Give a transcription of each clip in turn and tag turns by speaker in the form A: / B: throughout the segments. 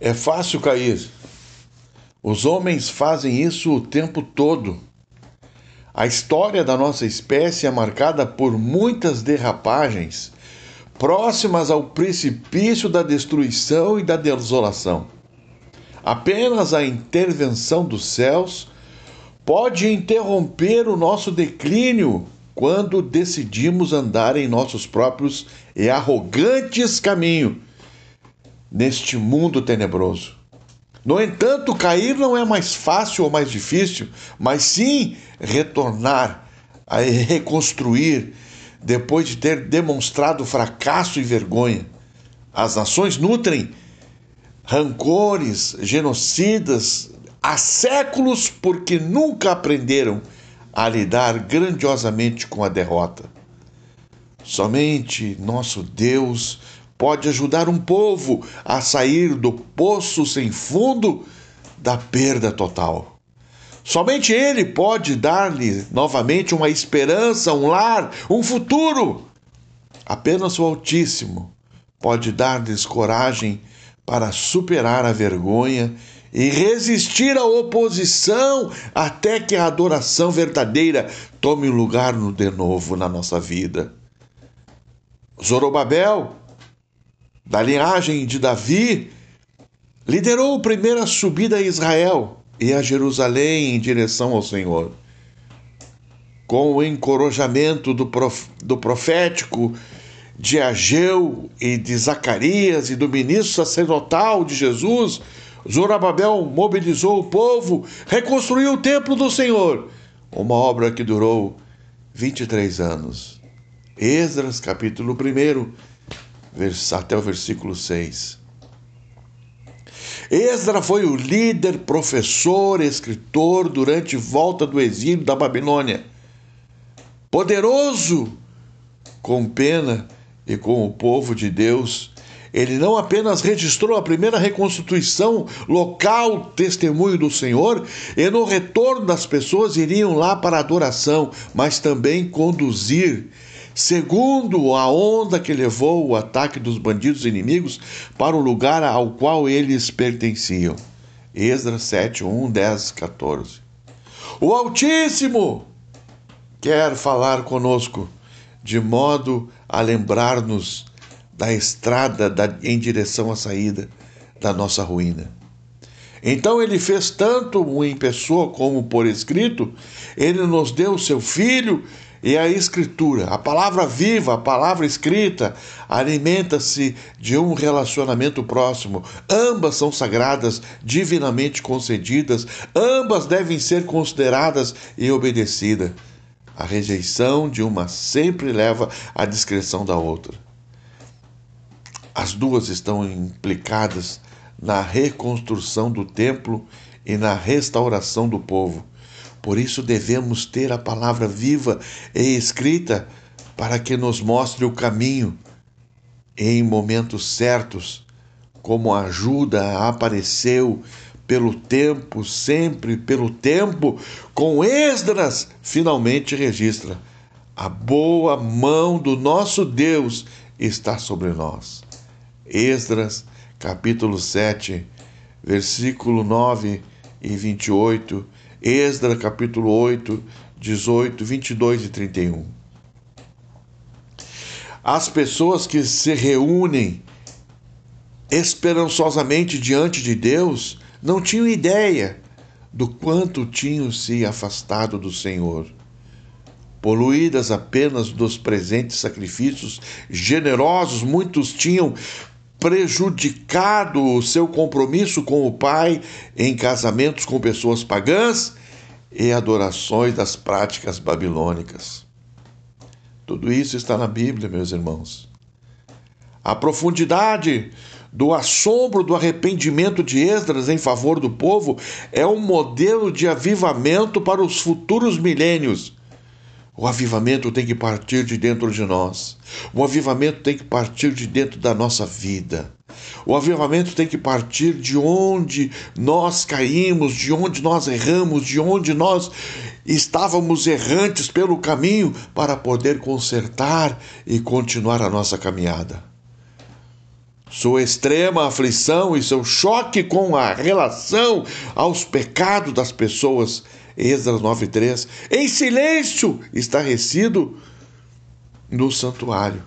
A: É fácil cair. Os homens fazem isso o tempo todo. A história da nossa espécie é marcada por muitas derrapagens próximas ao precipício da destruição e da desolação. Apenas a intervenção dos céus pode interromper o nosso declínio quando decidimos andar em nossos próprios e arrogantes caminhos neste mundo tenebroso. No entanto, cair não é mais fácil ou mais difícil, mas sim retornar a reconstruir depois de ter demonstrado fracasso e vergonha. As nações nutrem rancores, genocidas há séculos porque nunca aprenderam a lidar grandiosamente com a derrota. Somente nosso Deus pode ajudar um povo a sair do poço sem fundo da perda total. Somente Ele pode dar-lhe novamente uma esperança, um lar, um futuro. Apenas o Altíssimo pode dar-lhes coragem para superar a vergonha e resistir à oposição até que a adoração verdadeira tome lugar de novo na nossa vida. Zorobabel, da linhagem de Davi, liderou a primeira subida a Israel e a Jerusalém em direção ao Senhor. Com o encorajamento do, prof, do profético de Ageu e de Zacarias e do ministro sacerdotal de Jesus, Zorababel mobilizou o povo, reconstruiu o templo do Senhor, uma obra que durou 23 anos. Esdras, capítulo 1, até o versículo 6. Esdra foi o líder, professor, escritor durante volta do exílio da Babilônia. Poderoso com pena e com o povo de Deus, ele não apenas registrou a primeira reconstituição local, testemunho do Senhor, e no retorno das pessoas iriam lá para adoração, mas também conduzir segundo a onda que levou o ataque dos bandidos inimigos para o lugar ao qual eles pertenciam. Esdras 7, 1, 10, 14. O Altíssimo quer falar conosco, de modo a lembrar-nos da estrada da, em direção à saída da nossa ruína. Então ele fez tanto em pessoa como por escrito, ele nos deu seu filho e a Escritura, a palavra viva, a palavra escrita, alimenta-se de um relacionamento próximo. Ambas são sagradas, divinamente concedidas, ambas devem ser consideradas e obedecidas. A rejeição de uma sempre leva à discreção da outra. As duas estão implicadas na reconstrução do templo e na restauração do povo. Por isso devemos ter a palavra viva e escrita para que nos mostre o caminho em momentos certos, como a ajuda apareceu pelo tempo, sempre pelo tempo, com Esdras finalmente registra: a boa mão do nosso Deus está sobre nós. Esdras, capítulo 7, versículo 9 e 28 Esdra capítulo 8, 18, 22 e 31. As pessoas que se reúnem esperançosamente diante de Deus não tinham ideia do quanto tinham se afastado do Senhor. Poluídas apenas dos presentes sacrifícios generosos, muitos tinham prejudicado o seu compromisso com o Pai em casamentos com pessoas pagãs e adorações das práticas babilônicas. Tudo isso está na Bíblia, meus irmãos. A profundidade do assombro do arrependimento de Esdras em favor do povo é um modelo de avivamento para os futuros milênios o avivamento tem que partir de dentro de nós. O avivamento tem que partir de dentro da nossa vida. O avivamento tem que partir de onde nós caímos, de onde nós erramos, de onde nós estávamos errantes pelo caminho para poder consertar e continuar a nossa caminhada. sua extrema aflição e seu choque com a relação aos pecados das pessoas. Esdras 9:3. Em silêncio, estarrecido no santuário.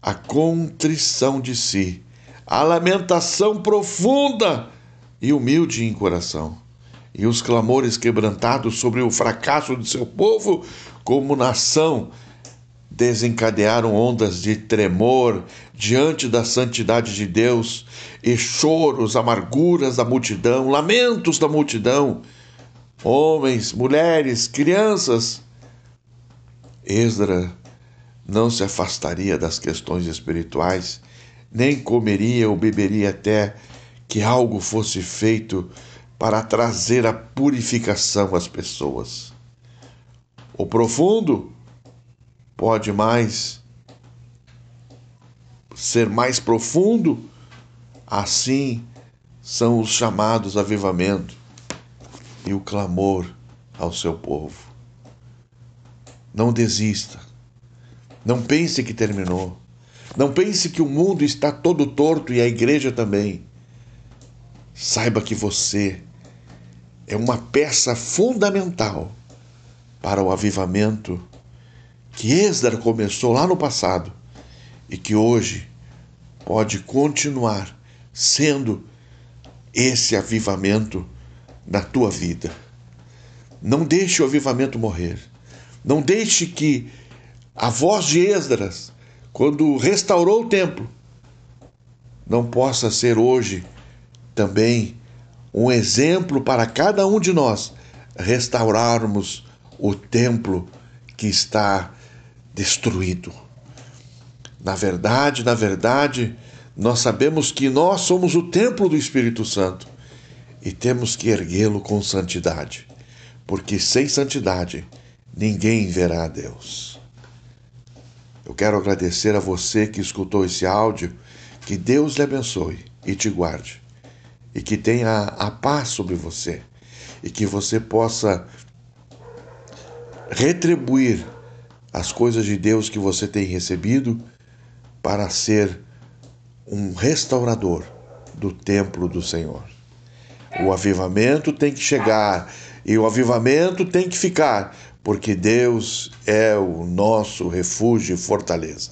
A: A contrição de si, a lamentação profunda e humilde em coração, e os clamores quebrantados sobre o fracasso de seu povo como nação desencadearam ondas de tremor diante da santidade de Deus e choros, amarguras da multidão, lamentos da multidão, homens, mulheres, crianças. Esdra não se afastaria das questões espirituais, nem comeria ou beberia até que algo fosse feito para trazer a purificação às pessoas. O profundo pode mais ser mais profundo, assim são os chamados avivamento e o clamor ao seu povo. Não desista. Não pense que terminou. Não pense que o mundo está todo torto e a igreja também. Saiba que você é uma peça fundamental para o avivamento que Esdra começou lá no passado e que hoje pode continuar sendo esse avivamento na tua vida. Não deixe o avivamento morrer. Não deixe que a voz de Esdras, quando restaurou o templo, não possa ser hoje também um exemplo para cada um de nós restaurarmos o templo que está destruído. Na verdade, na verdade, nós sabemos que nós somos o templo do Espírito Santo e temos que erguê-lo com santidade, porque sem santidade ninguém verá a Deus. Eu quero agradecer a você que escutou esse áudio, que Deus lhe abençoe e te guarde, e que tenha a paz sobre você, e que você possa retribuir as coisas de Deus que você tem recebido para ser um restaurador do templo do Senhor. O avivamento tem que chegar e o avivamento tem que ficar, porque Deus é o nosso refúgio e fortaleza.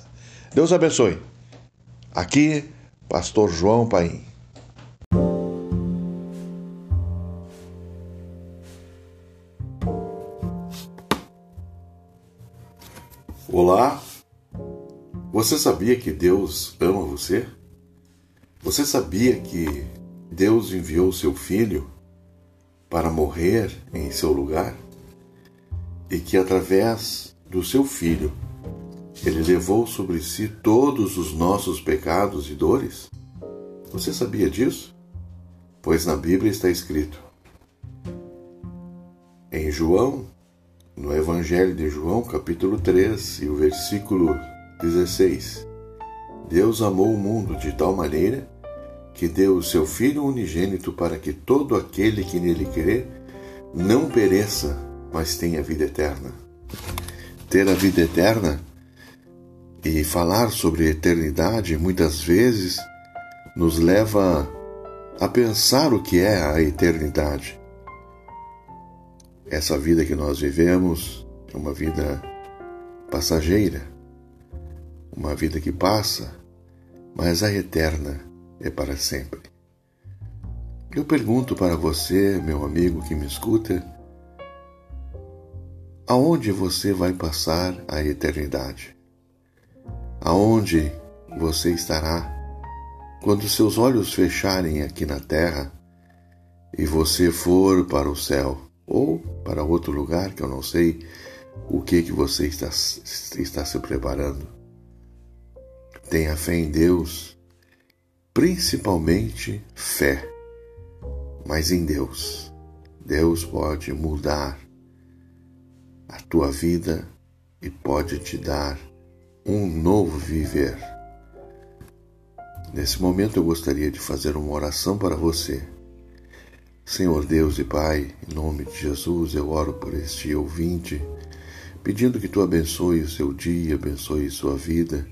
A: Deus abençoe. Aqui, Pastor João Paim.
B: Olá, você sabia que Deus ama você? Você sabia que Deus enviou seu filho para morrer em seu lugar? E que através do seu filho ele levou sobre si todos os nossos pecados e dores? Você sabia disso? Pois na Bíblia está escrito. Em João no Evangelho de João, capítulo 3, e o versículo 16. Deus amou o mundo de tal maneira que deu o seu Filho unigênito para que todo aquele que nele crê não pereça, mas tenha vida eterna. Ter a vida eterna e falar sobre eternidade muitas vezes nos leva a pensar o que é a eternidade. Essa vida que nós vivemos é uma vida passageira, uma vida que passa, mas a eterna é para sempre. Eu pergunto para você, meu amigo que me escuta, aonde você vai passar a eternidade? Aonde você estará quando seus olhos fecharem aqui na terra e você for para o céu? ou para outro lugar que eu não sei o que que você está, está se preparando. Tenha fé em Deus, principalmente fé, mas em Deus. Deus pode mudar a tua vida e pode te dar um novo viver. Nesse momento eu gostaria de fazer uma oração para você Senhor Deus e Pai, em nome de Jesus, eu oro por este ouvinte, pedindo que tu abençoe o seu dia, abençoe sua vida,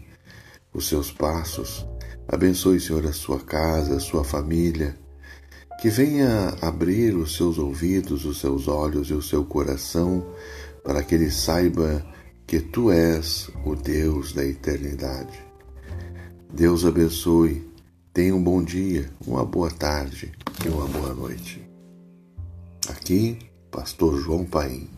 B: os seus passos. Abençoe, Senhor, a sua casa, a sua família. Que venha abrir os seus ouvidos, os seus olhos e o seu coração para que ele saiba que tu és o Deus da eternidade. Deus abençoe. Tenha um bom dia, uma boa tarde e uma boa noite. Aqui, Pastor João Paim.